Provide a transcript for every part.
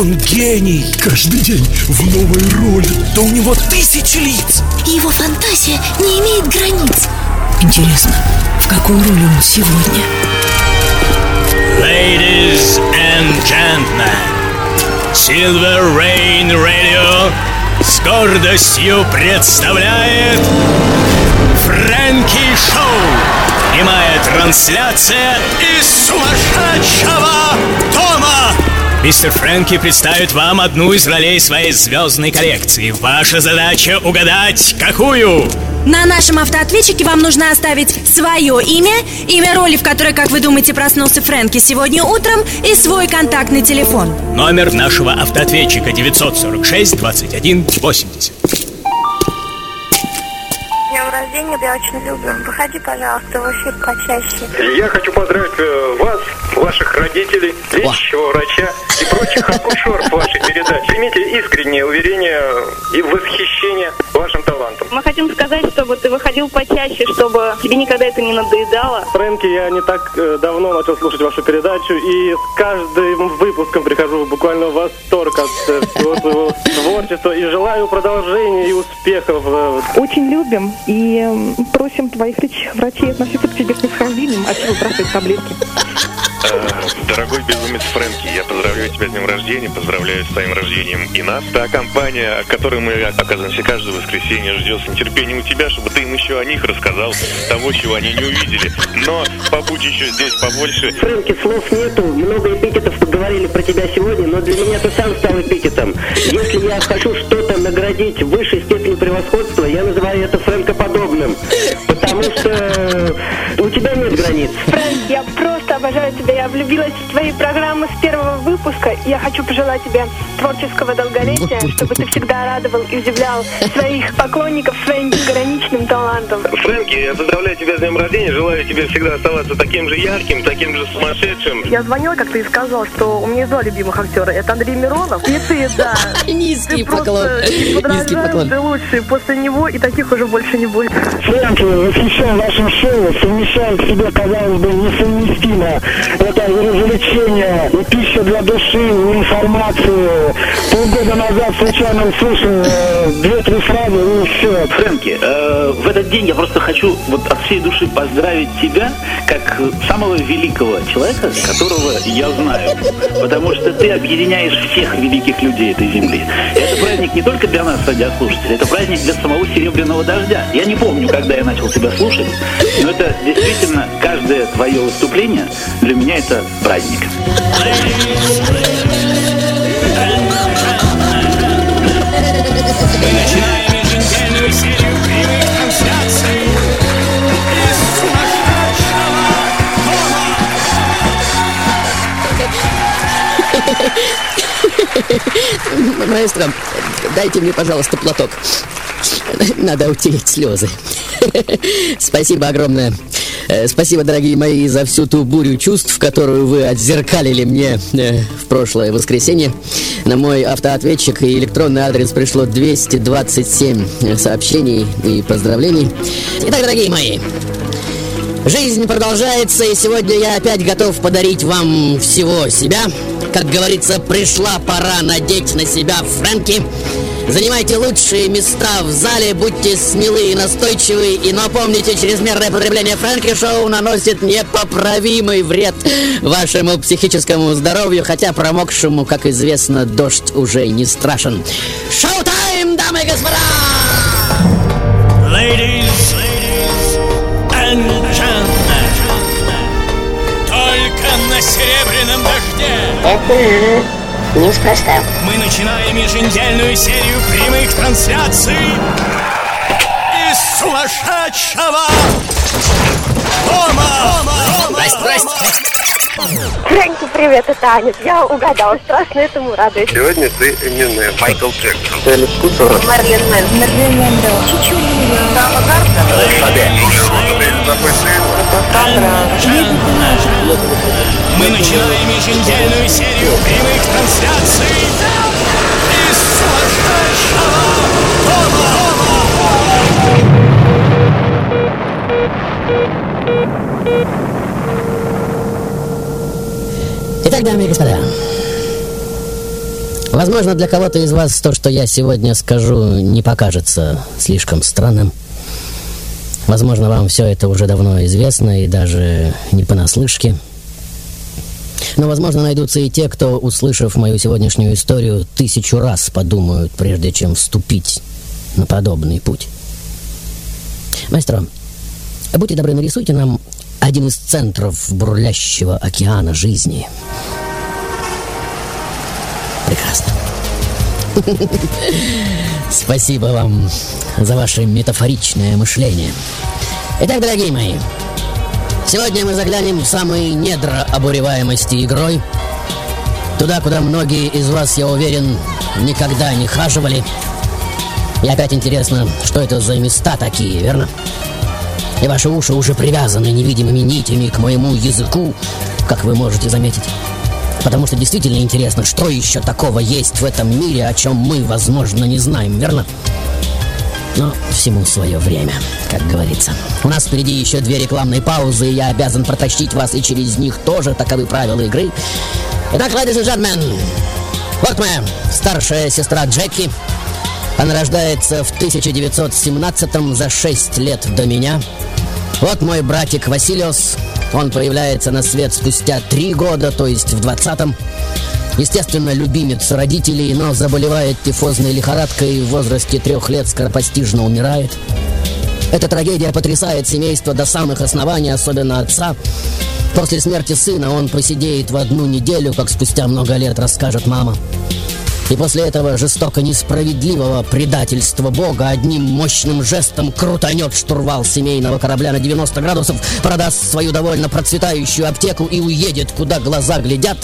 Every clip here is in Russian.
Он гений! Каждый день в новой роли, да у него тысячи лиц! И его фантазия не имеет границ Интересно, в какой роли он сегодня? Ladies and gentlemen, Silver Rain Radio с гордостью представляет Фрэнки Шоу. Прямая трансляция из сумасшедшего дома. Мистер Фрэнки представит вам одну из ролей своей звездной коллекции. Ваша задача угадать, какую? На нашем автоответчике вам нужно оставить свое имя, имя роли, в которой, как вы думаете, проснулся Фрэнки сегодня утром, и свой контактный телефон. Номер нашего автоответчика 946 21 80. Рождения, я очень люблю. Выходи, пожалуйста, в эфир почаще. Я хочу поздравить э, вас, ваших родителей, лечащего врача и прочих акушеров вашей передачи. Примите искреннее уверение и восхищение вашим талантом. Мы хотим сказать, чтобы ты выходил почаще, чтобы тебе никогда это не надоедало. Фрэнки, я не так э, давно начал слушать вашу передачу и с каждым выпуском прихожу буквально в восторг от э, всего своего творчества и желаю продолжения и успехов. Очень любим и просим твоих лечащих врачей относиться к тебе с снисхождением, от чего бросать таблетки. Э, Дорогой безумец Фрэнки, я поздравляю тебя с днем рождения, поздравляю с твоим рождением и нас. Та компания, которой мы оказываемся каждое воскресенье, ждет с нетерпением у тебя, чтобы ты им еще о них рассказал, того, чего они не увидели. Но побудь еще здесь побольше. Фрэнки, слов нету, много эпитетов поговорили про тебя сегодня, но для меня ты сам стал эпитетом. Если я хочу что-то наградить высшей степени превосходства, я называю это фрэнкоподобным. Потому что у тебя нет границ. Фрэнк, я просто обожаю тебя. Я влюбилась в твои программы с первого выпуска. Я хочу пожелать тебе творческого долголетия, чтобы ты всегда радовал и удивлял своих поклонников своим безграничным талантом. Фрэнки, я поздравляю тебя с днем рождения, желаю тебе всегда оставаться таким же ярким, таким же сумасшедшим. Я звонила как-то и сказала, что у меня есть два любимых актера. Это Андрей Миронов и ты, да. Низкий Ты просто поклон. Низкий поклон. ты лучший. После него и таких уже больше не будет. Фрэнки, восхищен вашим шоу, в себе, казалось бы, несовместимо. Это развлечение, и пища для души, и информацию. Полгода назад случайно услышал э, две-три фразы, и все. Фрэнки, э, в этот день я просто хочу вот от всей души поздравить тебя как самого великого человека, которого я знаю. Потому что ты объединяешь всех великих людей этой земли. Это праздник не только для нас, радиослушателей, это праздник для самого Серебряного Дождя. Я не помню, когда я начал тебя слушать, но это действительно каждое твое выступление для меня это праздник. Начинаем Маэстро, дайте мне, пожалуйста, платок. Надо утереть слезы. Спасибо огромное. Э, Спасибо, дорогие мои, за всю ту бурю чувств, которую вы отзеркалили мне э, в прошлое воскресенье. На мой автоответчик и электронный адрес пришло 227 сообщений и поздравлений. Итак, дорогие мои, Жизнь продолжается, и сегодня я опять готов подарить вам всего себя. Как говорится, пришла пора надеть на себя Фрэнки. Занимайте лучшие места в зале, будьте смелы и настойчивы, и напомните, чрезмерное потребление Фрэнки Шоу наносит непоправимый вред вашему психическому здоровью, хотя промокшему, как известно, дождь уже не страшен. Шоу-тайм, дамы и господа! Ladies and gentlemen, только на серебряном дожде Это неспроста мы начинаем еженедельную серию прямых трансляций из сумасшедшего. Здрасте, здрасте. Фрэнки, привет, это Аня. Я угадала, страшно этому радуюсь. Сегодня ты именно Майкл Джексон. Марлен Мэн. Марлен Мэндо. Чичулина. Дама Мы начинаем еженедельную серию прямых трансляций из сумасшедшего Итак, дамы и господа, Возможно, для кого-то из вас то, что я сегодня скажу, не покажется слишком странным. Возможно, вам все это уже давно известно и даже не понаслышке. Но, возможно, найдутся и те, кто, услышав мою сегодняшнюю историю, тысячу раз подумают, прежде чем вступить на подобный путь. Маэстро, будьте добры, нарисуйте нам один из центров бурлящего океана жизни. Прекрасно. Спасибо вам за ваше метафоричное мышление. Итак, дорогие мои, сегодня мы заглянем в самые недра обуреваемости игрой. Туда, куда многие из вас, я уверен, никогда не хаживали. И опять интересно, что это за места такие, верно? И ваши уши уже привязаны невидимыми нитями к моему языку, как вы можете заметить. Потому что действительно интересно, что еще такого есть в этом мире, о чем мы, возможно, не знаем, верно? Но всему свое время, как говорится. У нас впереди еще две рекламные паузы, и я обязан протащить вас и через них тоже, таковы правила игры. Итак, ladies and gentlemen, вот моя старшая сестра Джеки. Она рождается в 1917 за 6 лет до меня. Вот мой братик Василиос. Он появляется на свет спустя три года, то есть в 20-м. Естественно, любимец родителей, но заболевает тифозной лихорадкой в возрасте трех лет скоропостижно умирает. Эта трагедия потрясает семейство до самых оснований, особенно отца. После смерти сына он посидеет в одну неделю, как спустя много лет расскажет мама. И после этого жестоко несправедливого предательства Бога одним мощным жестом крутанет штурвал семейного корабля на 90 градусов, продаст свою довольно процветающую аптеку и уедет, куда глаза глядят,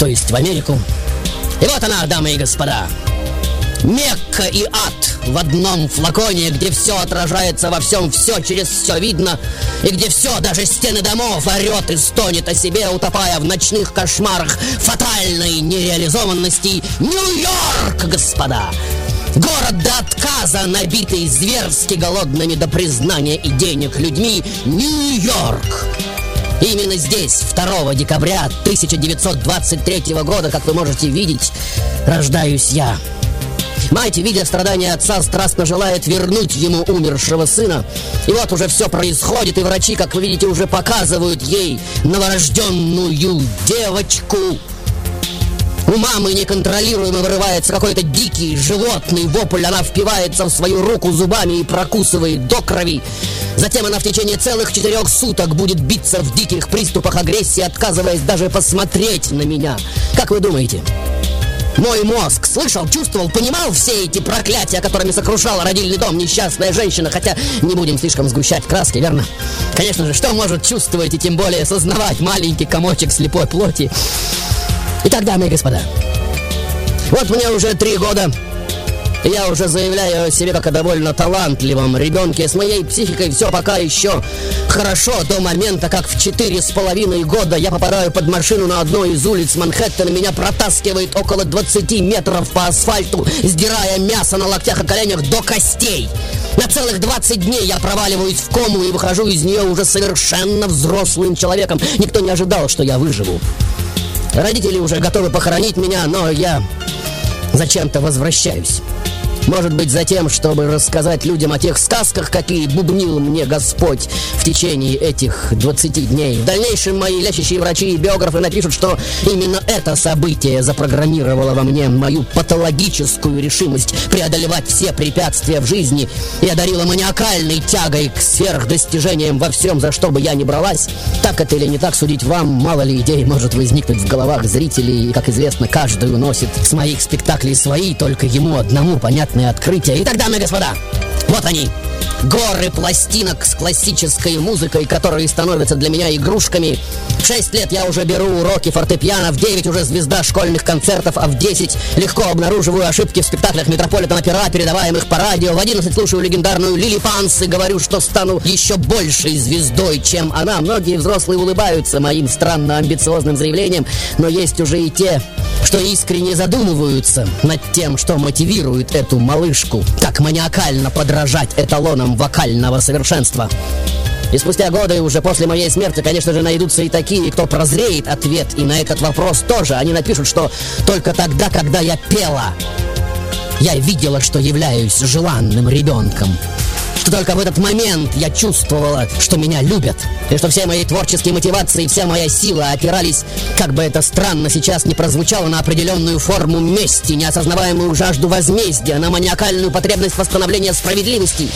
то есть в Америку. И вот она, дамы и господа, Мекка и ад в одном флаконе, где все отражается во всем, все через все видно, и где все, даже стены домов, орет и стонет о себе, утопая в ночных кошмарах фатальной нереализованности. Нью-Йорк, господа! Город до отказа, набитый зверски голодными до признания и денег людьми. Нью-Йорк! Именно здесь, 2 декабря 1923 года, как вы можете видеть, рождаюсь я. Мать, видя страдания отца, страстно желает вернуть ему умершего сына. И вот уже все происходит, и врачи, как вы видите, уже показывают ей новорожденную девочку. У мамы неконтролируемо вырывается какой-то дикий животный вопль. Она впивается в свою руку зубами и прокусывает до крови. Затем она в течение целых четырех суток будет биться в диких приступах агрессии, отказываясь даже посмотреть на меня. Как вы думаете? Мой мозг слышал, чувствовал, понимал все эти проклятия, которыми сокрушала родильный дом несчастная женщина, хотя не будем слишком сгущать краски, верно? Конечно же, что может чувствовать и тем более осознавать маленький комочек слепой плоти? Итак, дамы и господа, вот мне уже три года, я уже заявляю о себе как о довольно талантливом ребенке. С моей психикой все пока еще хорошо до момента, как в четыре с половиной года я попадаю под машину на одной из улиц Манхэттена. Меня протаскивает около 20 метров по асфальту, сдирая мясо на локтях и коленях до костей. На целых 20 дней я проваливаюсь в кому и выхожу из нее уже совершенно взрослым человеком. Никто не ожидал, что я выживу. Родители уже готовы похоронить меня, но я зачем-то возвращаюсь. Может быть, за тем, чтобы рассказать людям о тех сказках, какие бубнил мне Господь в течение этих 20 дней. В дальнейшем мои лечащие врачи и биографы напишут, что именно это событие запрограммировало во мне мою патологическую решимость преодолевать все препятствия в жизни и одарило маниакальной тягой к сверхдостижениям во всем, за что бы я ни бралась. Так это или не так, судить вам, мало ли идей может возникнуть в головах зрителей, и, как известно, каждый уносит с моих спектаклей свои, только ему одному понятные открытия. Итак, дамы и господа, вот они, горы пластинок с классической музыкой, которые становятся для меня игрушками. В 6 лет я уже беру уроки фортепиано, в 9 уже звезда школьных концертов, а в 10 легко обнаруживаю ошибки в спектаклях Метрополитен опера, передаваемых по радио. В 11 слушаю легендарную Лили Панс и говорю, что стану еще большей звездой, чем она. Многие взрослые улыбаются моим странно амбициозным заявлением, но есть уже и те, что искренне задумываются над тем, что мотивирует эту малышку так маниакально подражать эталонам вокального совершенства. И спустя годы, уже после моей смерти, конечно же, найдутся и такие, кто прозреет ответ и на этот вопрос тоже. Они напишут, что только тогда, когда я пела, я видела, что являюсь желанным ребенком что только в этот момент я чувствовала, что меня любят, и что все мои творческие мотивации, вся моя сила опирались, как бы это странно сейчас не прозвучало, на определенную форму мести, неосознаваемую жажду возмездия, на маниакальную потребность восстановления справедливости.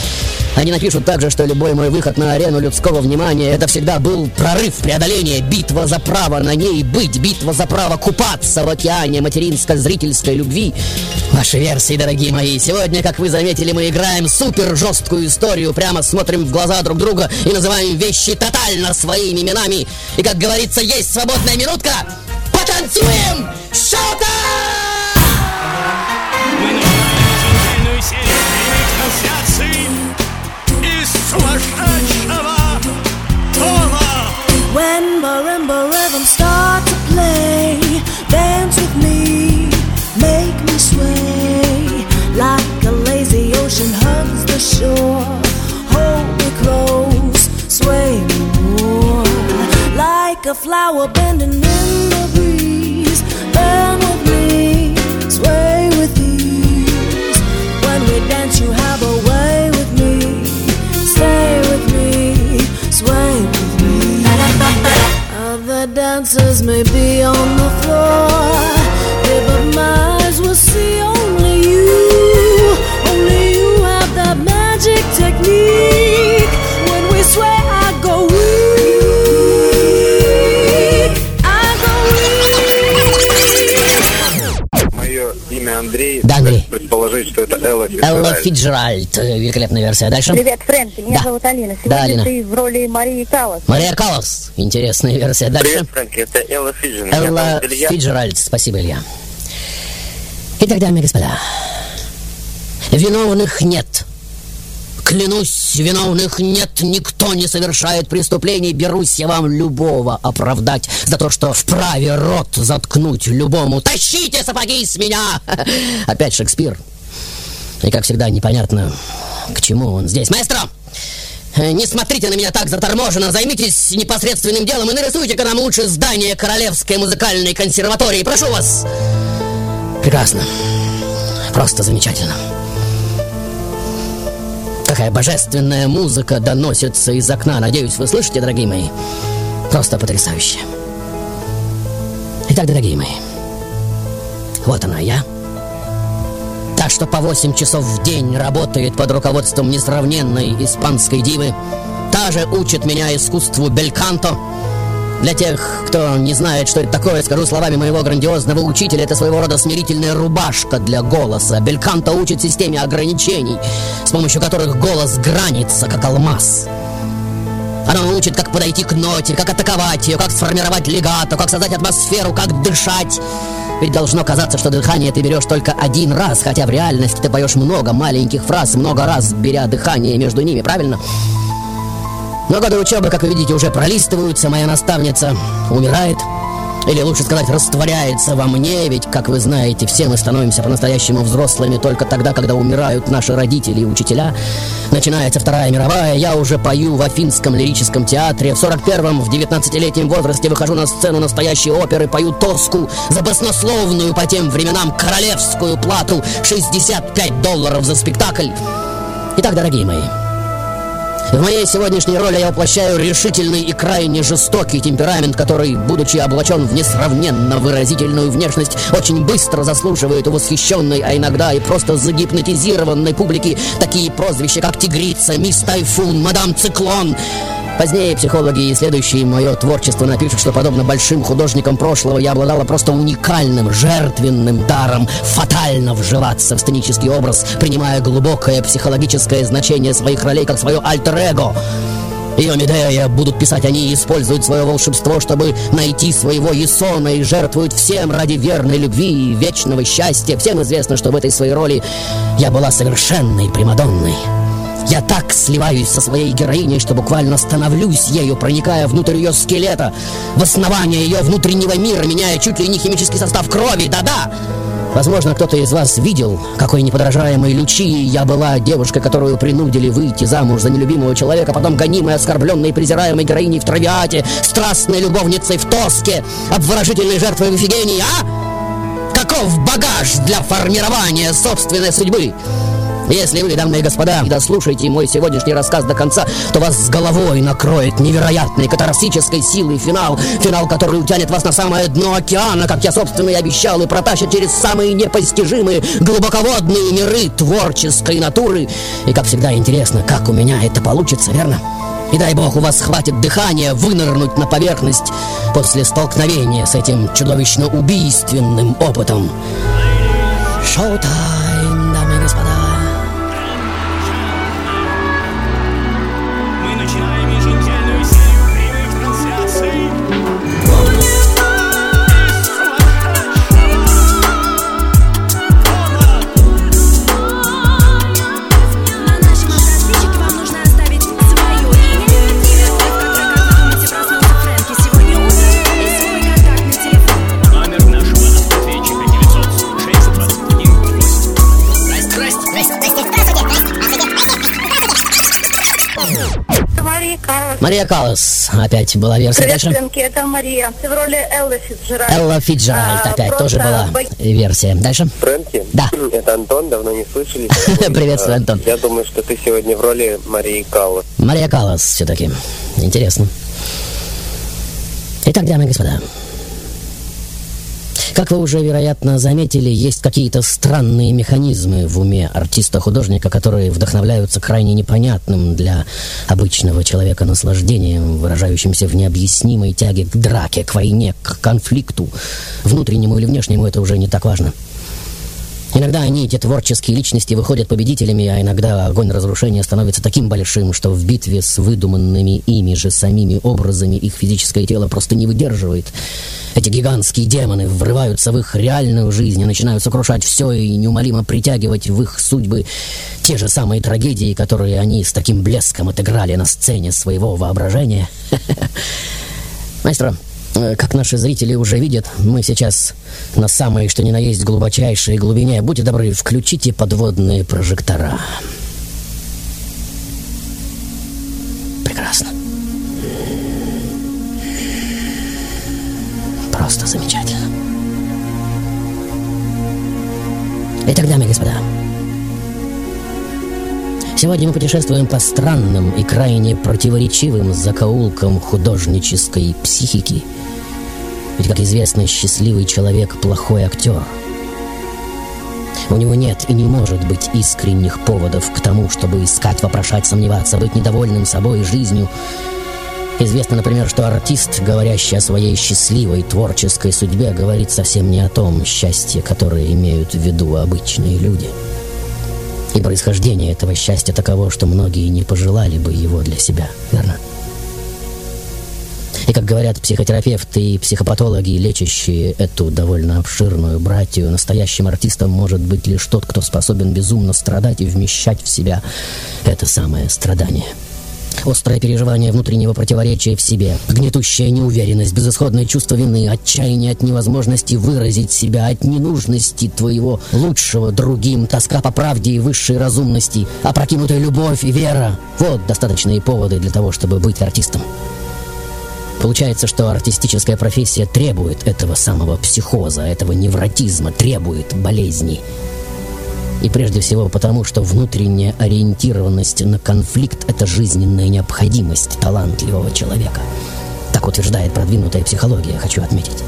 Они напишут также, что любой мой выход на арену людского внимания это всегда был прорыв, преодоление, битва за право на ней быть, битва за право купаться в океане материнско-зрительской любви. Ваши версии, дорогие мои. Сегодня, как вы заметили, мы играем супер жесткую историю, прямо смотрим в глаза друг друга и называем вещи тотально своими именами. И, как говорится, есть свободная минутка. Потанцуем! Шота! A flower bending in the breeze. Bend with me, sway with ease. When we dance, you have a way with me. Stay with me, sway with me. Other dancers may be on the floor, что это Элла Элла Фиджеральд. Фиджеральд. Э, Великолепная версия. Дальше. Привет, Фрэнки, меня Да. зовут Алина. Да, Сегодня Алина. ты в роли Марии Каллас. Мария Каллас. Интересная версия. Дальше. Привет, Фрэнки, это Элла. Меня Элла. Фиджеральд. Спасибо, Илья. Итак, дамы и господа, виновных нет. Клянусь, виновных нет, никто не совершает преступлений. Берусь я вам любого оправдать за то, что вправе рот заткнуть любому. Тащите сапоги с меня! Опять Шекспир. И, как всегда, непонятно, к чему он здесь. Маэстро! э, Не смотрите на меня так заторможенно, займитесь непосредственным делом и нарисуйте-ка нам лучше здание Королевской музыкальной консерватории. Прошу вас! Прекрасно. Просто замечательно. Какая божественная музыка доносится из окна. Надеюсь, вы слышите, дорогие мои? Просто потрясающе. Итак, дорогие мои, вот она я. Что по 8 часов в день работает под руководством несравненной испанской дивы. Та же учит меня искусству бельканто. Для тех, кто не знает, что это такое, скажу словами моего грандиозного учителя, это своего рода смирительная рубашка для голоса. Бельканто учит системе ограничений, с помощью которых голос гранится, как алмаз. Она учит, как подойти к ноте, как атаковать ее, как сформировать легато, как создать атмосферу, как дышать. Ведь должно казаться, что дыхание ты берешь только один раз, хотя в реальности ты поешь много маленьких фраз, много раз беря дыхание между ними, правильно? Но годы учебы, как вы видите, уже пролистываются. Моя наставница умирает. Или лучше сказать, растворяется во мне, ведь, как вы знаете, все мы становимся по-настоящему взрослыми только тогда, когда умирают наши родители и учителя. Начинается Вторая мировая, я уже пою в Афинском лирическом театре. В 41-м, в 19-летнем возрасте выхожу на сцену настоящей оперы, пою тоску за баснословную по тем временам королевскую плату 65 долларов за спектакль. Итак, дорогие мои, в моей сегодняшней роли я воплощаю решительный и крайне жестокий темперамент, который, будучи облачен в несравненно выразительную внешность, очень быстро заслуживает у восхищенной, а иногда и просто загипнотизированной публики такие прозвища, как «Тигрица», «Мисс Тайфун», «Мадам Циклон». Позднее психологи, исследующие мое творчество, напишут, что подобно большим художникам прошлого я обладала просто уникальным, жертвенным даром фатально вживаться в сценический образ, принимая глубокое психологическое значение своих ролей как свое альтер-эго. Ее Медея будут писать они и используют свое волшебство, чтобы найти своего Есона и жертвуют всем ради верной любви и вечного счастья. Всем известно, что в этой своей роли я была совершенной Примадонной. Я так сливаюсь со своей героиней, что буквально становлюсь ею, проникая внутрь ее скелета, в основание ее внутреннего мира, меняя чуть ли не химический состав крови. Да-да! Возможно, кто-то из вас видел, какой неподражаемой Лючи я была девушкой, которую принудили выйти замуж за нелюбимого человека, потом гонимой, оскорбленной презираемой героиней в Травиате, страстной любовницей в Тоске, обворожительной жертвой в Эфигении, а? Каков багаж для формирования собственной судьбы? Если вы, дамы и господа, дослушаете мой сегодняшний рассказ до конца, то вас с головой накроет невероятной катарсической силой финал. Финал, который утянет вас на самое дно океана, как я, собственно, и обещал, и протащит через самые непостижимые глубоководные миры творческой натуры. И, как всегда, интересно, как у меня это получится, верно? И дай бог у вас хватит дыхания вынырнуть на поверхность после столкновения с этим чудовищно убийственным опытом. Шоу-тайм, дамы и господа. Мария Каллас. Опять была версия Привет, дальше. Фрэнки, это Мария. Ты в роли Эллы Фитджеральд. Элла Фиджеральд А, опять тоже была бо- версия. Дальше. Фрэнки? Да. Это Антон, давно не слышали. Приветствую, А, Антон. Я думаю, что ты сегодня в роли Марии Каллас. Мария Каллас все-таки. Интересно. Итак, дамы и господа. Как вы уже, вероятно, заметили, есть какие-то странные механизмы в уме артиста-художника, которые вдохновляются крайне непонятным для обычного человека наслаждением, выражающимся в необъяснимой тяге к драке, к войне, к конфликту. Внутреннему или внешнему это уже не так важно. Иногда они, эти творческие личности, выходят победителями, а иногда огонь разрушения становится таким большим, что в битве с выдуманными ими же самими образами их физическое тело просто не выдерживает. Эти гигантские демоны врываются в их реальную жизнь и начинают сокрушать все и неумолимо притягивать в их судьбы те же самые трагедии, которые они с таким блеском отыграли на сцене своего воображения. Маэстро, э, как наши зрители уже видят, мы сейчас на самой, что ни на есть, глубочайшей глубине. Будьте добры, включите подводные прожектора. Прекрасно. Просто замечательно. Итак, дамы и господа, Сегодня мы путешествуем по странным и крайне противоречивым закоулкам художнической психики. Ведь, как известно, счастливый человек – плохой актер. У него нет и не может быть искренних поводов к тому, чтобы искать, вопрошать, сомневаться, быть недовольным собой и жизнью. Известно, например, что артист, говорящий о своей счастливой творческой судьбе, говорит совсем не о том счастье, которое имеют в виду обычные люди – и происхождение этого счастья таково, что многие не пожелали бы его для себя, верно? И как говорят психотерапевты и психопатологи, лечащие эту довольно обширную братью, настоящим артистом может быть лишь тот, кто способен безумно страдать и вмещать в себя это самое страдание. Острое переживание внутреннего противоречия в себе, гнетущая неуверенность, безысходное чувство вины, отчаяние от невозможности выразить себя, от ненужности твоего лучшего другим, тоска по правде и высшей разумности, опрокинутая любовь и вера. Вот достаточные поводы для того, чтобы быть артистом. Получается, что артистическая профессия требует этого самого психоза, этого невротизма, требует болезни. И прежде всего потому, что внутренняя ориентированность на конфликт – это жизненная необходимость талантливого человека. Так утверждает продвинутая психология, хочу отметить.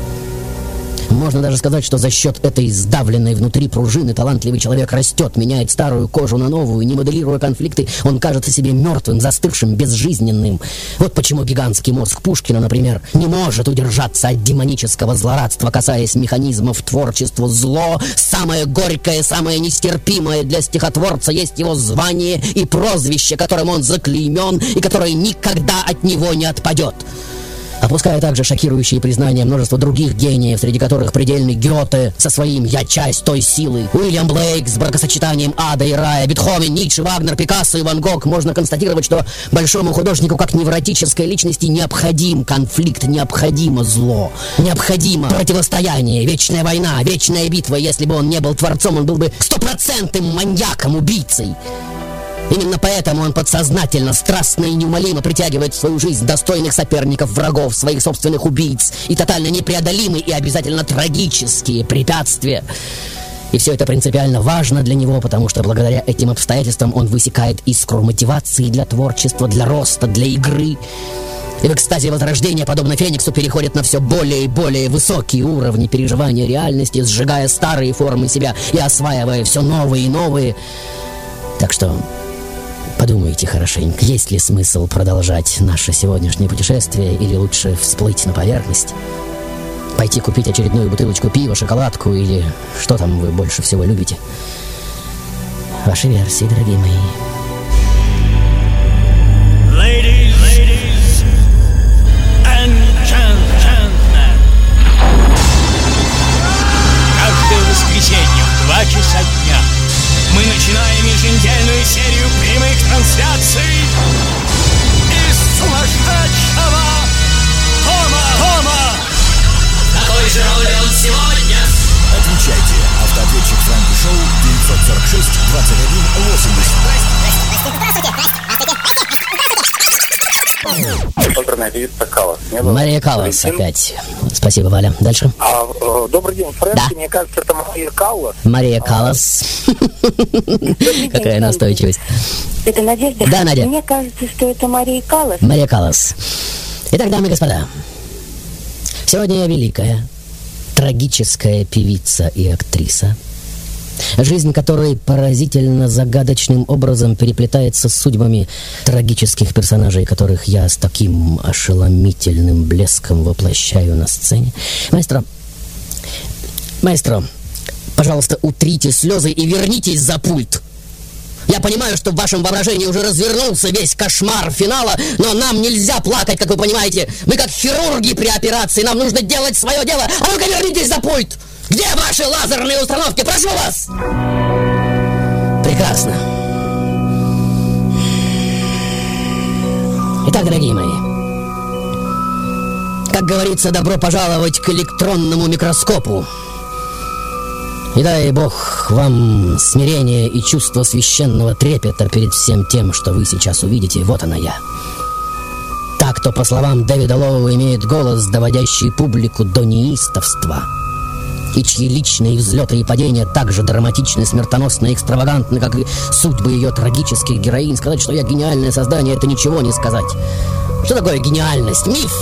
Можно даже сказать, что за счет этой сдавленной внутри пружины талантливый человек растет, меняет старую кожу на новую, не моделируя конфликты, он кажется себе мертвым, застывшим, безжизненным. Вот почему гигантский мозг Пушкина, например, не может удержаться от демонического злорадства, касаясь механизмов творчества. Зло, самое горькое, самое нестерпимое для стихотворца, есть его звание и прозвище, которым он заклеймен и которое никогда от него не отпадет. Опуская также шокирующие признания множества других гениев, среди которых предельный Гёте со своим «Я часть той силы», Уильям Блейк с бракосочетанием ада и рая, Бетховен, Ницше, Вагнер, Пикассо и Ван Гог, можно констатировать, что большому художнику как невротической личности необходим конфликт, необходимо зло, необходимо противостояние, вечная война, вечная битва. Если бы он не был творцом, он был бы стопроцентным маньяком, убийцей. Именно поэтому он подсознательно, страстно и неумолимо притягивает в свою жизнь достойных соперников, врагов, своих собственных убийц и тотально непреодолимые и обязательно трагические препятствия. И все это принципиально важно для него, потому что благодаря этим обстоятельствам он высекает искру мотивации для творчества, для роста, для игры. И в экстазе возрождения, подобно Фениксу, переходит на все более и более высокие уровни переживания реальности, сжигая старые формы себя и осваивая все новые и новые. Так что Подумайте хорошенько, есть ли смысл продолжать наше сегодняшнее путешествие или лучше всплыть на поверхность? Пойти купить очередную бутылочку пива, шоколадку или что там вы больше всего любите? Ваши версии, дорогие мои. Ladies, and gentlemen. Каждое воскресенье в 2 часа дня мы начинаем еженедельную серию прямых трансляций из сумасшедшего дома. Дома. Какой же роль он сегодня? Отвечайте. Автоответчик Франки Шоу 946 21 80. Оперная Калас. Мария Каллас Валентин. опять. Спасибо, Валя. Дальше. А, э, добрый день, Фрэнки. Мне кажется, это Мария Каллас. Мария Каллас. Какая настойчивость. Это Надежда? Да, Надя. Мне кажется, что это Мария Каллас. Мария Каллас. Итак, дамы и господа, сегодня я великая, трагическая певица и актриса, жизнь которой поразительно загадочным образом переплетается с судьбами трагических персонажей, которых я с таким ошеломительным блеском воплощаю на сцене. Маэстро, маэстро, пожалуйста, утрите слезы и вернитесь за пульт. Я понимаю, что в вашем воображении уже развернулся весь кошмар финала, но нам нельзя плакать, как вы понимаете. Мы как хирурги при операции, нам нужно делать свое дело. А ну-ка вернитесь за пульт! Где ваши лазерные установки? Прошу вас! Прекрасно. Итак, дорогие мои, как говорится, добро пожаловать к электронному микроскопу. И дай Бог вам смирение и чувство священного трепета перед всем тем, что вы сейчас увидите. Вот она я. Так, кто, по словам Дэвида Лоу, имеет голос, доводящий публику до неистовства. И чьи личные взлеты и падения так же драматичны, смертоносны экстравагантны, как и судьбы ее трагических героинь. Сказать, что я гениальное создание, это ничего не сказать. Что такое гениальность? Миф!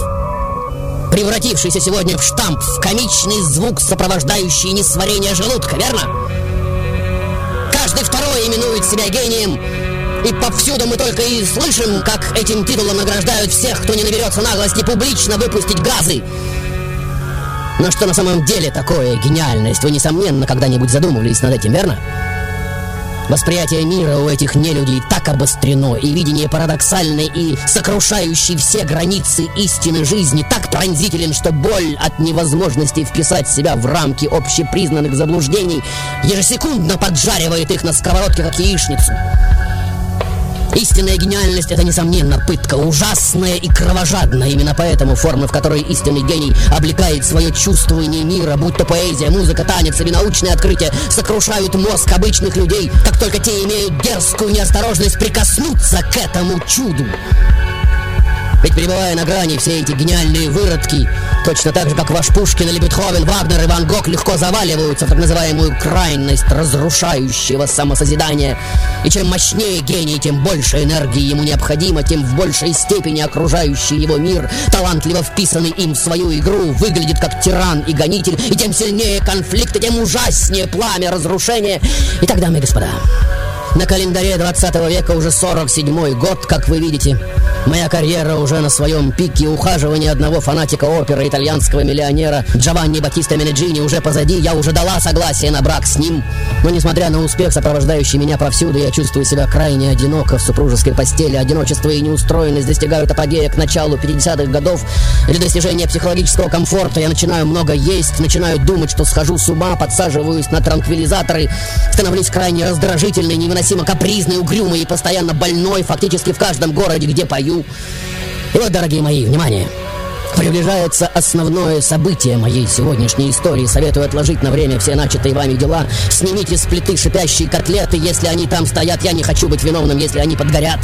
превратившийся сегодня в штамп, в комичный звук, сопровождающий несварение желудка, верно? Каждый второй именует себя гением, и повсюду мы только и слышим, как этим титулом награждают всех, кто не наберется наглости публично выпустить газы. Но что на самом деле такое гениальность? Вы, несомненно, когда-нибудь задумывались над этим, верно? Восприятие мира у этих нелюдей так обострено, и видение парадоксальной и сокрушающей все границы истины жизни так пронзителен, что боль от невозможности вписать себя в рамки общепризнанных заблуждений ежесекундно поджаривает их на сковородке, как яичницу. Истинная гениальность — это, несомненно, пытка, ужасная и кровожадная. Именно поэтому формы, в которой истинный гений облекает свое чувствование мира, будь то поэзия, музыка, танец или научные открытия, сокрушают мозг обычных людей, как только те имеют дерзкую неосторожность прикоснуться к этому чуду. Ведь пребывая на грани, все эти гениальные выродки, точно так же, как ваш Пушкин или Бетховен, Вагнер и Ван Гог, легко заваливаются в так называемую крайность разрушающего самосозидания. И чем мощнее гений, тем больше энергии ему необходимо, тем в большей степени окружающий его мир, талантливо вписанный им в свою игру, выглядит как тиран и гонитель, и тем сильнее конфликт, и тем ужаснее пламя разрушения. Итак, дамы и господа, На календаре 20 века уже 47 год, как вы видите. Моя карьера уже на своем пике. Ухаживание одного фанатика оперы итальянского миллионера Джованни Батиста Менеджини уже позади. Я уже дала согласие на брак с ним. Но несмотря на успех, сопровождающий меня повсюду, я чувствую себя крайне одиноко в супружеской постели. Одиночество и неустроенность достигают апогея к началу 50-х годов. Для достижения психологического комфорта я начинаю много есть, начинаю думать, что схожу с ума, подсаживаюсь на транквилизаторы, становлюсь крайне раздражительной, невыносимо капризной, угрюмой и постоянно больной фактически в каждом городе, где пою. И вот, дорогие мои, внимание! Приближается основное событие моей сегодняшней истории. Советую отложить на время все начатые вами дела. Снимите с плиты шипящие котлеты, если они там стоят. Я не хочу быть виновным, если они подгорят.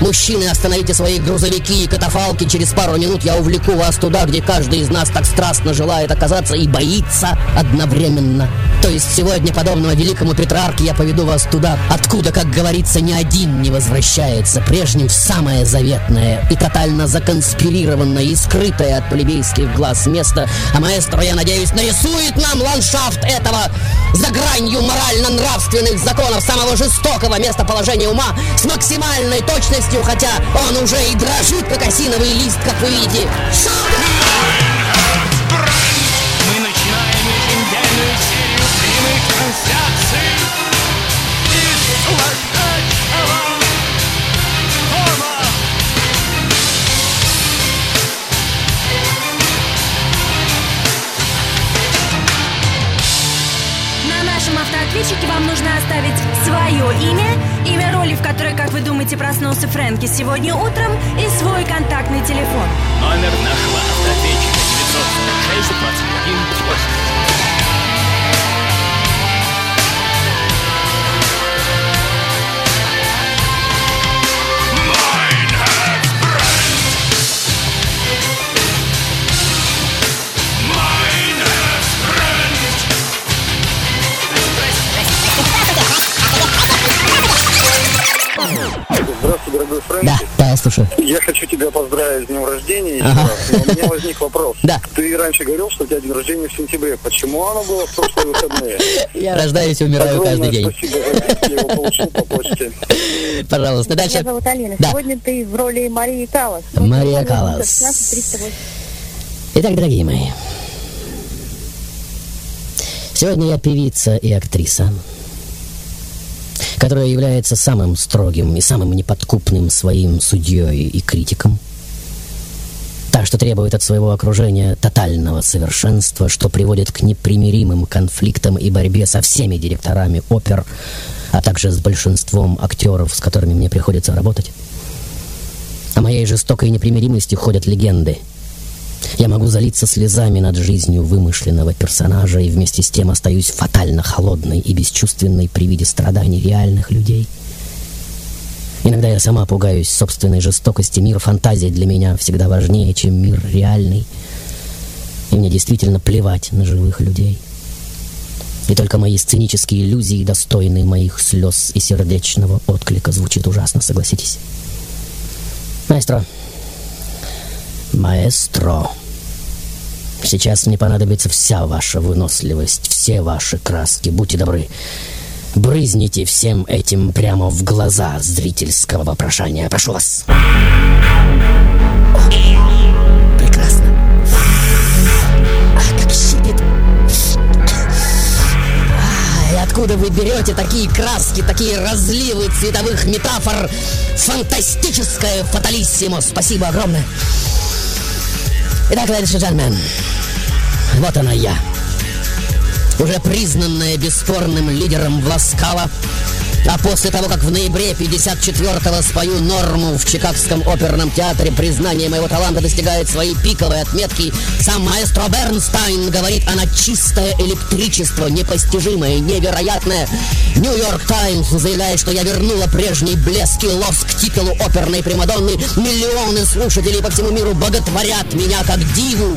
Мужчины, остановите свои грузовики и катафалки. Через пару минут я увлеку вас туда, где каждый из нас так страстно желает оказаться и боится одновременно. То есть сегодня, подобного великому Петрарке, я поведу вас туда, откуда, как говорится, ни один не возвращается прежним в самое заветное и тотально законспирированное и скрытое от плебейских глаз место. А маэстро, я надеюсь, нарисует нам ландшафт этого за гранью морально-нравственных законов самого жестокого местоположения ума с максимальной точностью, хотя он уже и дрожит, как осиновый лист, как вы видите. Мы автоответчике вам нужно оставить свое имя, имя роли, в которой, как вы думаете, проснулся Фрэнки сегодня утром, и свой контактный телефон. Номер нашего автоответчика 946 21 Здравствуй, дорогой Фрэнки. Да, да, я слушаю. Я хочу тебя поздравить с днем рождения Ага. раз. Но у меня возник вопрос. Да. Ты раньше говорил, что у тебя день рождения в сентябре. Почему оно было в прошлые выходные? Я рождаюсь и умираю Огромное каждый день. спасибо за я его получил по почте. Пожалуйста, дальше. Меня зовут Алина. Да. Сегодня ты в роли Марии Калас. Мария Каллас. 16 Итак, дорогие мои, сегодня я певица и актриса, которая является самым строгим и самым неподкупным своим судьей и критиком. Так что требует от своего окружения тотального совершенства, что приводит к непримиримым конфликтам и борьбе со всеми директорами опер, а также с большинством актеров, с которыми мне приходится работать. О моей жестокой непримиримости ходят легенды. Я могу залиться слезами над жизнью вымышленного персонажа и вместе с тем остаюсь фатально холодной и бесчувственной при виде страданий реальных людей. Иногда я сама пугаюсь собственной жестокости. Мир фантазии для меня всегда важнее, чем мир реальный. И мне действительно плевать на живых людей. И только мои сценические иллюзии, достойные моих слез и сердечного отклика, звучит ужасно, согласитесь. Маэстро, Маэстро, сейчас мне понадобится вся ваша выносливость, все ваши краски. Будьте добры, брызните всем этим прямо в глаза зрительского вопрошания. Прошу вас. Прекрасно. А, как щипит. А, и откуда вы берете такие краски, такие разливы цветовых метафор? Фантастическое фаталиссимо. Спасибо огромное. Итак, ladies and gentlemen, вот она я. Уже признанная бесспорным лидером Власкала, а после того, как в ноябре 54-го спою норму в Чикагском оперном театре, признание моего таланта достигает своей пиковой отметки, сам маэстро Бернстайн говорит, она чистое электричество, непостижимое, невероятное. Нью-Йорк Таймс заявляет, что я вернула прежний блеск и лоск титулу оперной Примадонны. Миллионы слушателей по всему миру боготворят меня как диву.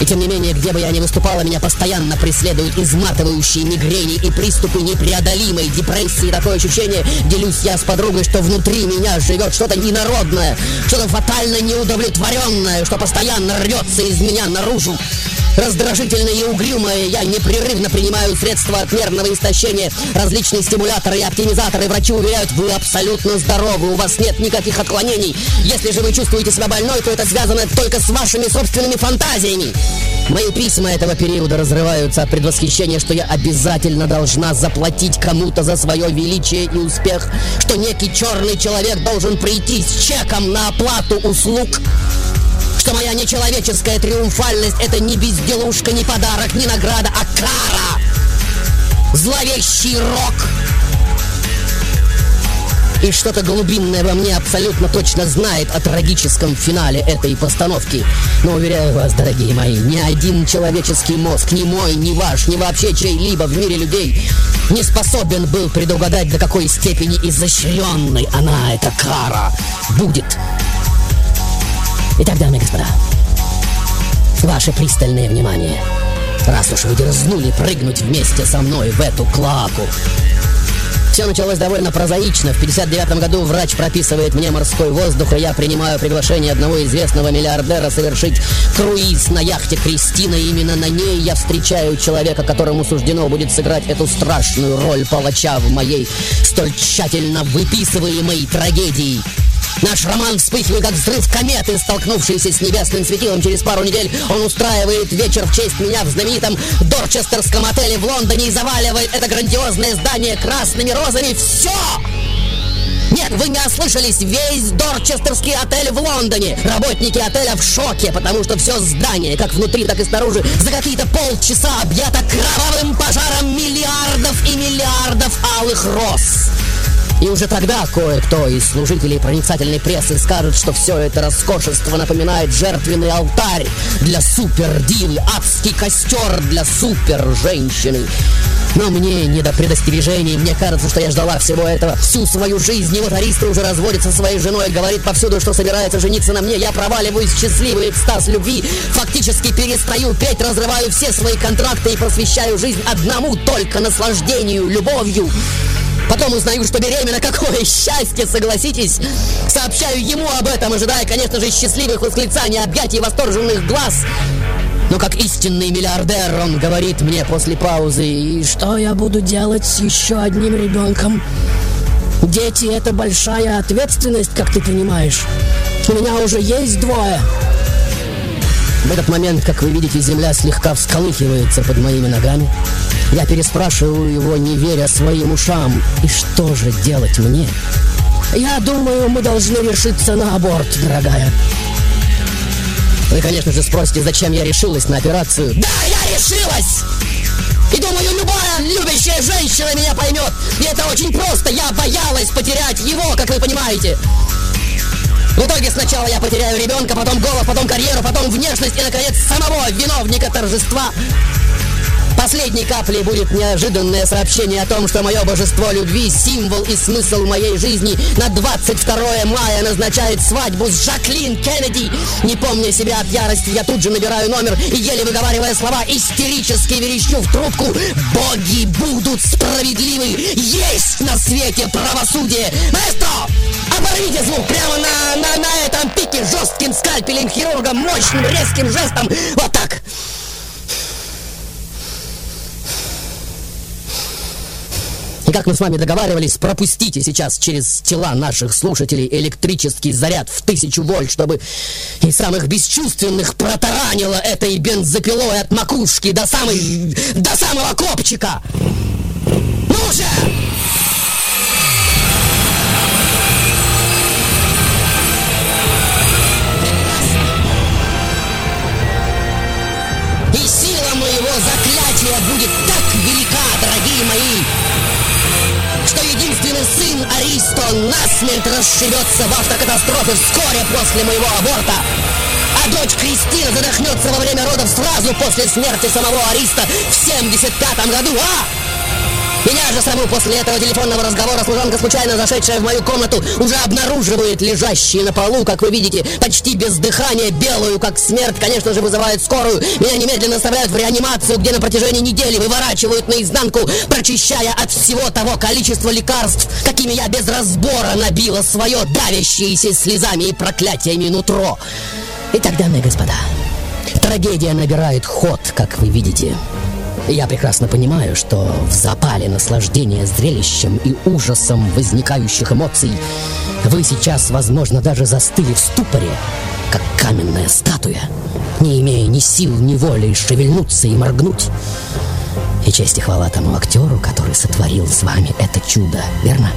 И тем не менее, где бы я ни выступала, меня постоянно преследуют изматывающие мигрени и приступы непреодолимой депрессии. Такое ощущение, делюсь я с подругой, что внутри меня живет что-то инородное, что-то фатально неудовлетворенное, что постоянно рвется из меня наружу. Раздражительная и угрюмая, я непрерывно принимаю средства от нервного истощения, различные стимуляторы и оптимизаторы. Врачи уверяют, вы абсолютно здоровы, у вас нет никаких отклонений. Если же вы чувствуете себя больной, то это связано только с вашими собственными фантазиями. Мои письма этого периода разрываются от предвосхищения, что я обязательно должна заплатить кому-то за свое величие и успех, что некий черный человек должен прийти с чеком на оплату услуг, что моя нечеловеческая триумфальность это не безделушка, не подарок, не награда, а кара. Зловещий рок. И что-то глубинное во мне абсолютно точно знает о трагическом финале этой постановки. Но уверяю вас, дорогие мои, ни один человеческий мозг, ни мой, ни ваш, ни вообще чей-либо в мире людей не способен был предугадать, до какой степени изощренной она, эта кара, будет. Итак, дамы и господа, ваше пристальное внимание. Раз уж вы дерзнули прыгнуть вместе со мной в эту клаку, все началось довольно прозаично. В 59 году врач прописывает мне морской воздух, и я принимаю приглашение одного известного миллиардера совершить круиз на яхте Кристина. Именно на ней я встречаю человека, которому суждено будет сыграть эту страшную роль палача в моей столь тщательно выписываемой трагедии. Наш роман вспыхивает, как взрыв кометы, столкнувшийся с небесным светилом. Через пару недель он устраивает вечер в честь меня в знаменитом Дорчестерском отеле в Лондоне и заваливает это грандиозное здание красными розами. Все! Нет, вы не ослышались, весь Дорчестерский отель в Лондоне. Работники отеля в шоке, потому что все здание, как внутри, так и снаружи, за какие-то полчаса объято кровавым пожаром миллиардов и миллиардов алых роз. И уже тогда кое-кто из служителей проницательной прессы скажет, что все это роскошество напоминает жертвенный алтарь для супер-дивы, адский костер для супер-женщины. Но мне не до предостережений, мне кажется, что я ждала всего этого всю свою жизнь. И вот Ариста уже разводится со своей женой, говорит повсюду, что собирается жениться на мне. Я проваливаюсь в счастливый экстаз любви, фактически перестаю петь, разрываю все свои контракты и просвещаю жизнь одному только наслаждению, любовью. Потом узнаю, что беременна. Какое счастье, согласитесь? Сообщаю ему об этом, ожидая, конечно же, счастливых восклицаний, объятий, восторженных глаз. Но как истинный миллиардер, он говорит мне после паузы, и что я буду делать с еще одним ребенком? Дети — это большая ответственность, как ты понимаешь. У меня уже есть двое. В этот момент, как вы видите, земля слегка всколыхивается под моими ногами. Я переспрашиваю его, не веря своим ушам. И что же делать мне? Я думаю, мы должны решиться на аборт, дорогая. Вы, конечно же, спросите, зачем я решилась на операцию. Да, я решилась! И думаю, любая любящая женщина меня поймет. И это очень просто. Я боялась потерять его, как вы понимаете. В итоге сначала я потеряю ребенка, потом голос, потом карьеру, потом внешность и, наконец, самого виновника торжества. Последней каплей будет неожиданное сообщение о том, что мое божество любви, символ и смысл моей жизни на 22 мая назначает свадьбу с Жаклин Кеннеди. Не помня себя от ярости, я тут же набираю номер и, еле выговаривая слова, истерически верещу в трубку. Боги будут справедливы! Есть на свете правосудие! Маэстро! Оборвите звук прямо на, на, на этом пике жестким скальпелем хирурга, мощным резким жестом. Вот так. Как мы с вами договаривались, пропустите сейчас через тела наших слушателей электрический заряд в тысячу вольт, чтобы и самых бесчувственных протаранило этой бензопилой от макушки до самой... до самого копчика. Ну же! Единственный сын Аристо насмерть расшибется в автокатастрофе вскоре после моего аборта. А дочь Кристина задохнется во время родов сразу после смерти самого Ариста в 75 году, а? Меня же саму после этого телефонного разговора служанка, случайно зашедшая в мою комнату, уже обнаруживает лежащие на полу, как вы видите, почти без дыхания, белую, как смерть, конечно же, вызывает скорую. Меня немедленно оставляют в реанимацию, где на протяжении недели выворачивают наизнанку, прочищая от всего того количества лекарств, какими я без разбора набила свое давящееся слезами и проклятиями нутро. Итак, дамы и господа, Трагедия набирает ход, как вы видите. Я прекрасно понимаю, что в запале наслаждения зрелищем и ужасом возникающих эмоций вы сейчас, возможно, даже застыли в ступоре, как каменная статуя, не имея ни сил, ни воли шевельнуться и моргнуть. И честь и хвала тому актеру, который сотворил с вами это чудо, верно?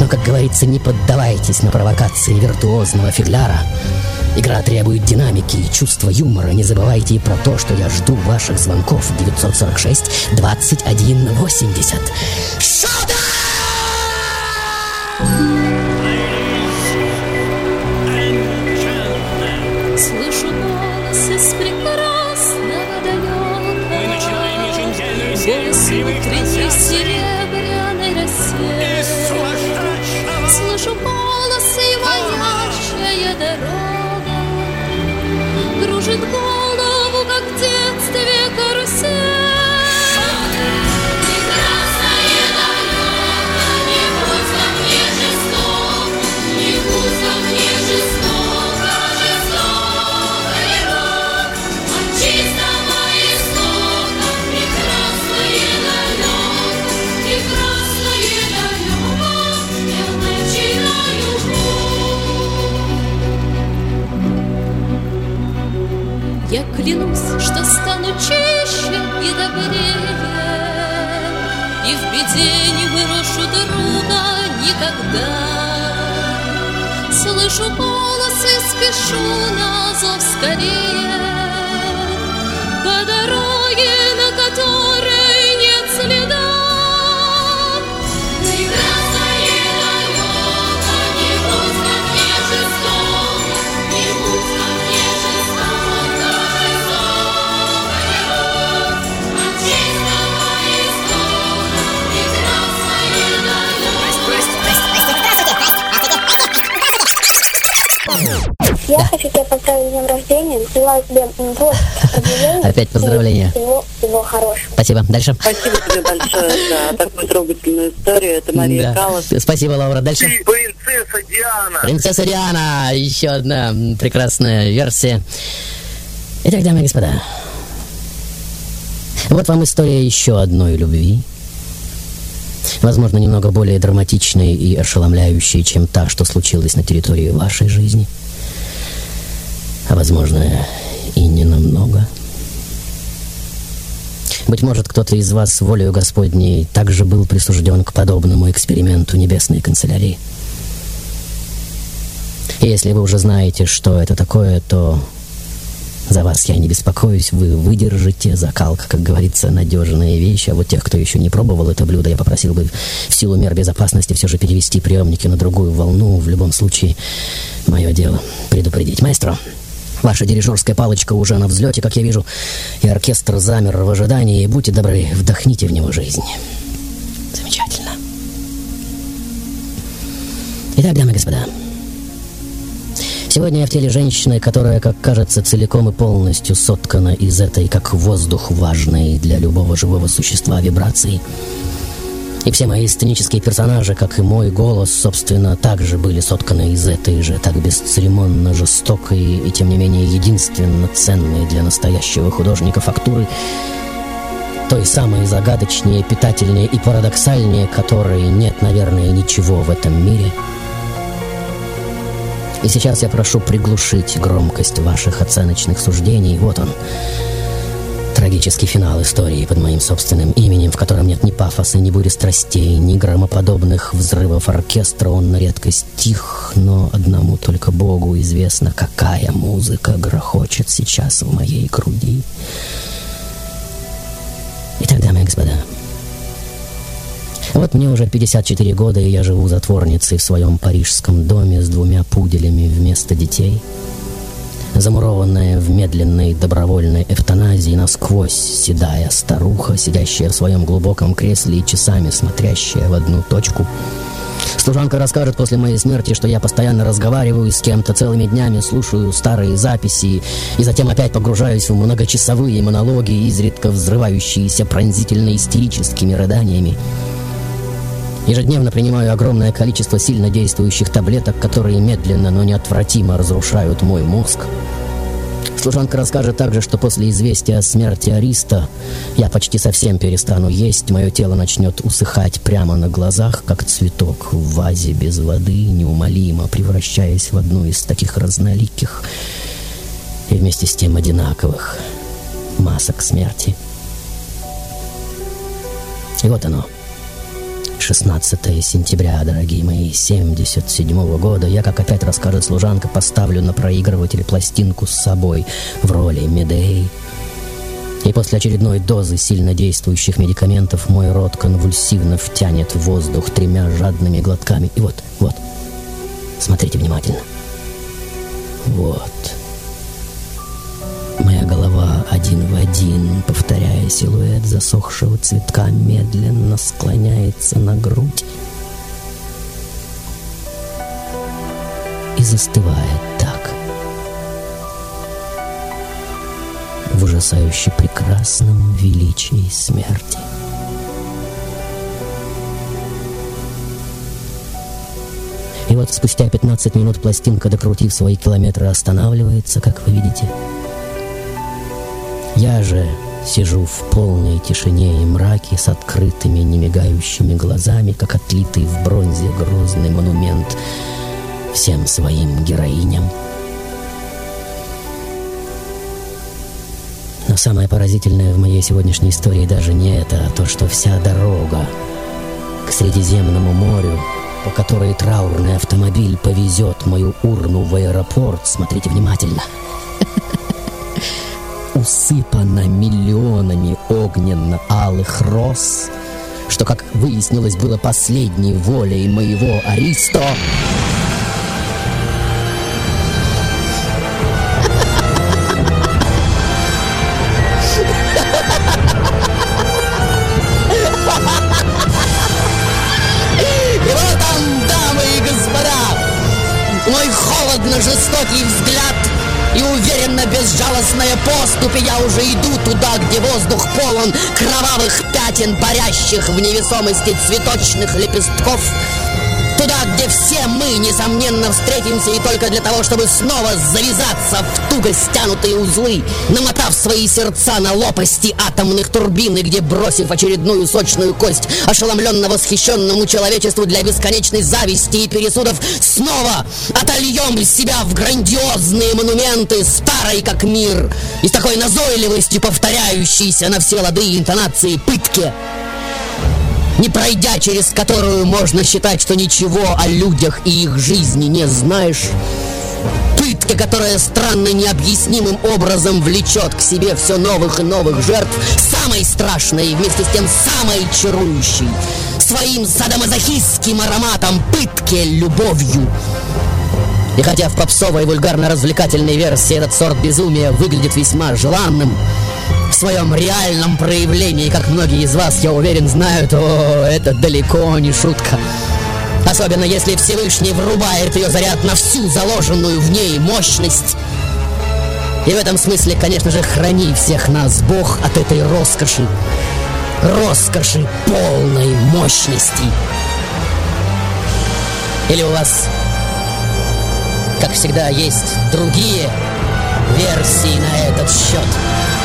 Но, как говорится, не поддавайтесь на провокации виртуозного фигляра. Игра требует динамики и чувства юмора. Не забывайте про то, что я жду ваших звонков 946 21 80. Никогда. Слышу голос и спешу на зов скорее, По дороге, Опять поздравления. И Всего, всего хорошего. Спасибо. Дальше. Спасибо тебе большое за такую трогательную историю. Это Мария Да. Калас. Спасибо, Лаура. Дальше. Принцесса Диана. Принцесса Диана. Еще одна прекрасная версия. Итак, дамы и господа. Вот вам история еще одной любви. Возможно, немного более драматичной и ошеломляющей, чем та, что случилась на территории вашей жизни. А возможно, и не намного. Быть может, кто-то из вас волею Господней также был присужден к подобному эксперименту небесной канцелярии. И если вы уже знаете, что это такое, то за вас я не беспокоюсь, вы выдержите. Закалка, как говорится, надежная вещь. А вот тех, кто еще не пробовал это блюдо, я попросил бы в силу мер безопасности все же перевести приемники на другую волну. В любом случае, мое дело предупредить. Маэстро, ваша дирижерская палочка уже на взлете, как я вижу, и оркестр замер в ожидании. Будьте добры, вдохните в него жизнь. Замечательно. Итак, дамы и господа, Сегодня я в теле женщины, которая, как кажется, целиком и полностью соткана из этой, как воздух, важной для любого живого существа вибрации. И все мои сценические персонажи, как и мой голос, собственно, также были сотканы из этой же, так бесцеремонно жестокой и, тем не менее, единственно ценной для настоящего художника фактуры, той самой загадочнее, питательнее и парадоксальнее, которой нет, наверное, ничего в этом мире – и сейчас я прошу приглушить громкость ваших оценочных суждений. Вот он. Трагический финал истории под моим собственным именем, в котором нет ни пафоса, ни бури страстей, ни громоподобных взрывов оркестра. Он на редкость тих, но одному только Богу известно, какая музыка грохочет сейчас в моей груди. Итак, дамы и господа, вот мне уже 54 года, и я живу затворницей в своем парижском доме с двумя пуделями вместо детей. Замурованная в медленной добровольной эвтаназии насквозь седая старуха, сидящая в своем глубоком кресле и часами смотрящая в одну точку. Служанка расскажет после моей смерти, что я постоянно разговариваю с кем-то целыми днями, слушаю старые записи и затем опять погружаюсь в многочасовые монологи, изредка взрывающиеся пронзительно-истерическими рыданиями. Ежедневно принимаю огромное количество сильно действующих таблеток, которые медленно, но неотвратимо разрушают мой мозг. Служанка расскажет также, что после известия о смерти Ариста я почти совсем перестану есть, мое тело начнет усыхать прямо на глазах, как цветок в вазе без воды, неумолимо превращаясь в одну из таких разноликих и вместе с тем одинаковых масок смерти. И вот оно, 16 сентября, дорогие мои, 77 года. Я, как опять расскажет служанка, поставлю на проигрыватель пластинку с собой в роли Медей. И после очередной дозы сильно действующих медикаментов мой рот конвульсивно втянет воздух тремя жадными глотками. И вот, вот, смотрите внимательно. Вот. Моя голова один в один, повторяя силуэт засохшего цветка, медленно склоняется на грудь и застывает так. В ужасающе прекрасном величии смерти. И вот спустя 15 минут пластинка, докрутив свои километры, останавливается, как вы видите. Я же сижу в полной тишине и мраке с открытыми, немигающими глазами, как отлитый в бронзе грозный монумент всем своим героиням. Но самое поразительное в моей сегодняшней истории даже не это, а то, что вся дорога к Средиземному морю, по которой траурный автомобиль повезет мою урну в аэропорт, смотрите внимательно — усыпана миллионами огненно-алых роз, что, как выяснилось, было последней волей моего Аристо. И я уже иду туда, где воздух полон кровавых пятен, парящих в невесомости цветочных лепестков. Туда, где все мы, несомненно, встретимся и только для того, чтобы снова завязаться в туго стянутые узлы, намотав свои сердца на лопасти атомных турбин, и где, бросив очередную сочную кость ошеломленно восхищенному человечеству для бесконечной зависти и пересудов, снова отольем себя в грандиозные монументы, старой как мир, и с такой назойливостью повторяющейся на все лады интонации пытки не пройдя через которую можно считать, что ничего о людях и их жизни не знаешь. Пытка, которая странно необъяснимым образом влечет к себе все новых и новых жертв, самой страшной и вместе с тем самой чарующей, своим садомазохистским ароматом пытки любовью. И хотя в попсовой вульгарно-развлекательной версии этот сорт безумия выглядит весьма желанным, своем реальном проявлении, как многие из вас, я уверен, знают, о, это далеко не шутка. Особенно если Всевышний врубает ее заряд на всю заложенную в ней мощность. И в этом смысле, конечно же, храни всех нас Бог от этой роскоши. Роскоши полной мощности. Или у вас, как всегда, есть другие версии на этот счет?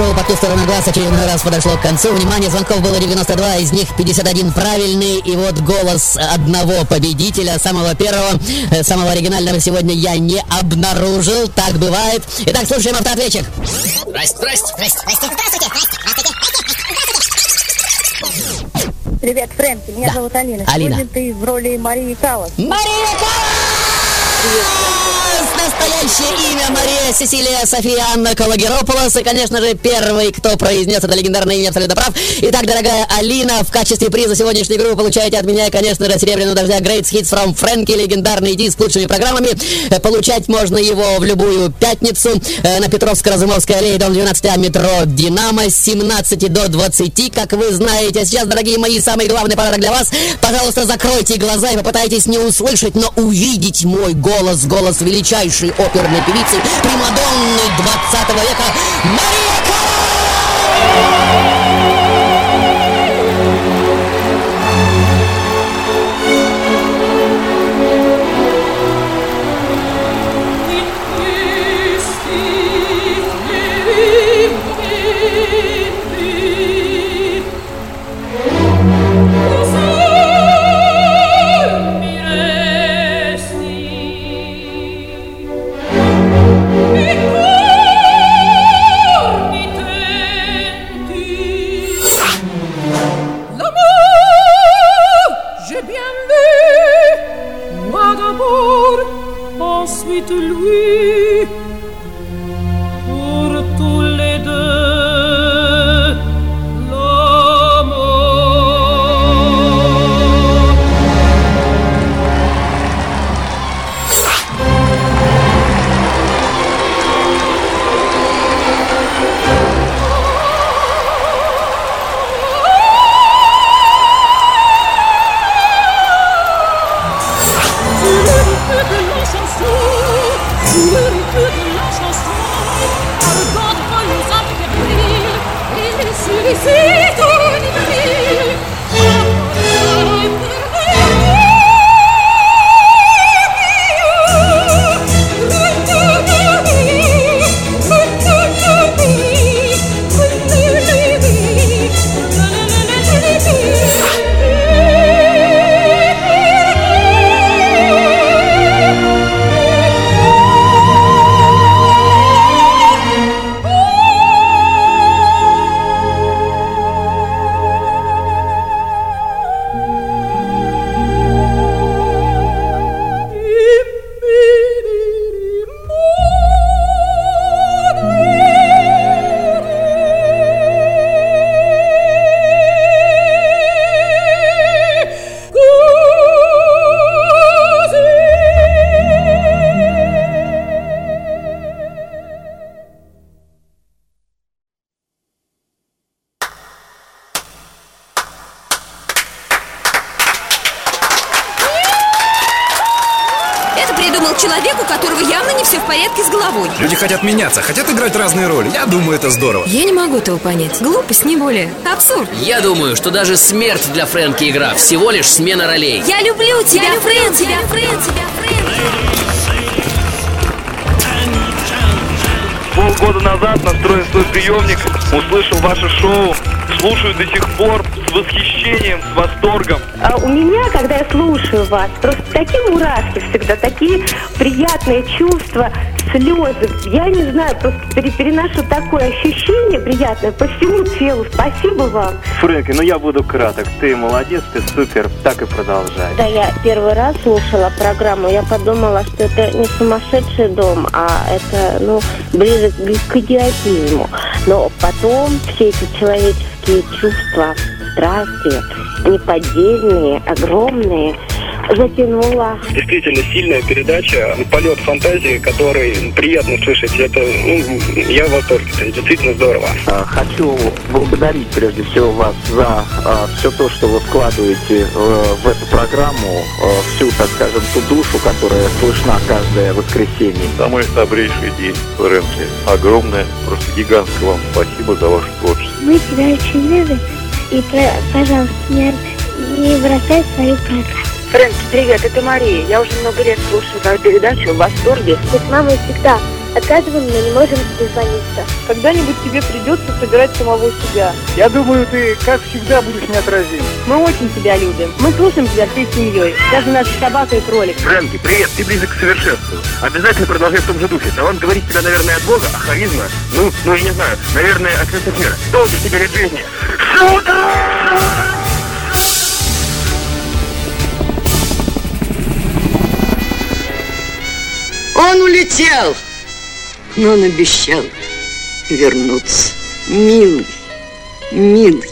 Шоу по ту сторону глаз очередной раз подошло к концу. Внимание, звонков было 92, из них 51 правильный. И вот голос одного победителя, самого первого, э, самого оригинального сегодня я не обнаружил. Так бывает. Итак, слушаем автоответчик. Здрасте, здрасте. Здрасте, здрасте. Привет, Фрэнки, меня зовут Алина. Алина. Сегодня ты в роли Марии Каллас. Мария Настоящее имя Мария Сесилия София Анна Калагерополос. И, конечно же, первый, кто произнес это легендарное имя, абсолютно прав. Итак, дорогая Алина, в качестве приза сегодняшней игры вы получаете от меня, конечно же, серебряную дождя Great Hits from Frankie, легендарный диск с лучшими программами. Э, Получать можно его в любую пятницу э, на Петровско-Разумовской аллее, дом 12А, метро Динамо, с 17 до 20, как вы знаете. А сейчас, дорогие мои, самый главный подарок для вас. Пожалуйста, закройте глаза и попытайтесь не услышать, но увидеть мой голос, голос величайшей оперной певицы, примадонны 20 века Мария понять. Глупость, не более. Абсурд. Я думаю, что даже смерть для Фрэнки игра всего лишь смена ролей. Я люблю тебя, Фрэн, тебя, Фрэн, тебя, Полгода назад настроил свой приемник, услышал ваше шоу, слушаю до сих пор с восхищением, с восторгом. А у меня, когда я слушаю вас, просто такие мурашки всегда, такие приятные чувства, слезы. Я не знаю, просто пере- переношу такое ощущение приятное по всему телу. Спасибо вам. Фрэнки, ну я буду краток. Ты молодец, ты супер, так и продолжай. Когда я первый раз слушала программу, я подумала, что это не сумасшедший дом, а это, ну, ближе к идиотизму. Но потом все эти человеческие чувства, страсти, неподдельные, огромные, затянуло. Действительно сильная передача, полет фантазии, который приятно слышать. Это, ну, я в восторге, это действительно здорово. А, Хочу благодарить прежде всего вас за все то, что вы вкладываете э, в эту программу, э, всю, так скажем, ту душу, которая слышна каждое воскресенье. Самый добрейший день, Фрэнки. Огромное, просто гигантское вам спасибо за ваше творчество. Мы тебя очень любим. И, пожалуйста, не бросай свою программу. Фрэнки, привет, это Мария. Я уже много лет слушаю твою передачу в восторге. Мы с мамой всегда Отказываем, но не можем дозвониться. Когда-нибудь тебе придется собирать самого себя. Я думаю, ты, как всегда, будешь неотразим. Мы очень тебя любим. Мы слушаем тебя всей семьей. Даже наша собака и кролик. Фрэнки, привет, ты близок к совершенству. Обязательно продолжай в том же духе. Талант говорит тебя, наверное, от Бога, а харизма, ну, ну, я не знаю, наверное, от конца мира. Долго тебе лет жизни. Он улетел, но он обещал вернуться. Милый, милый.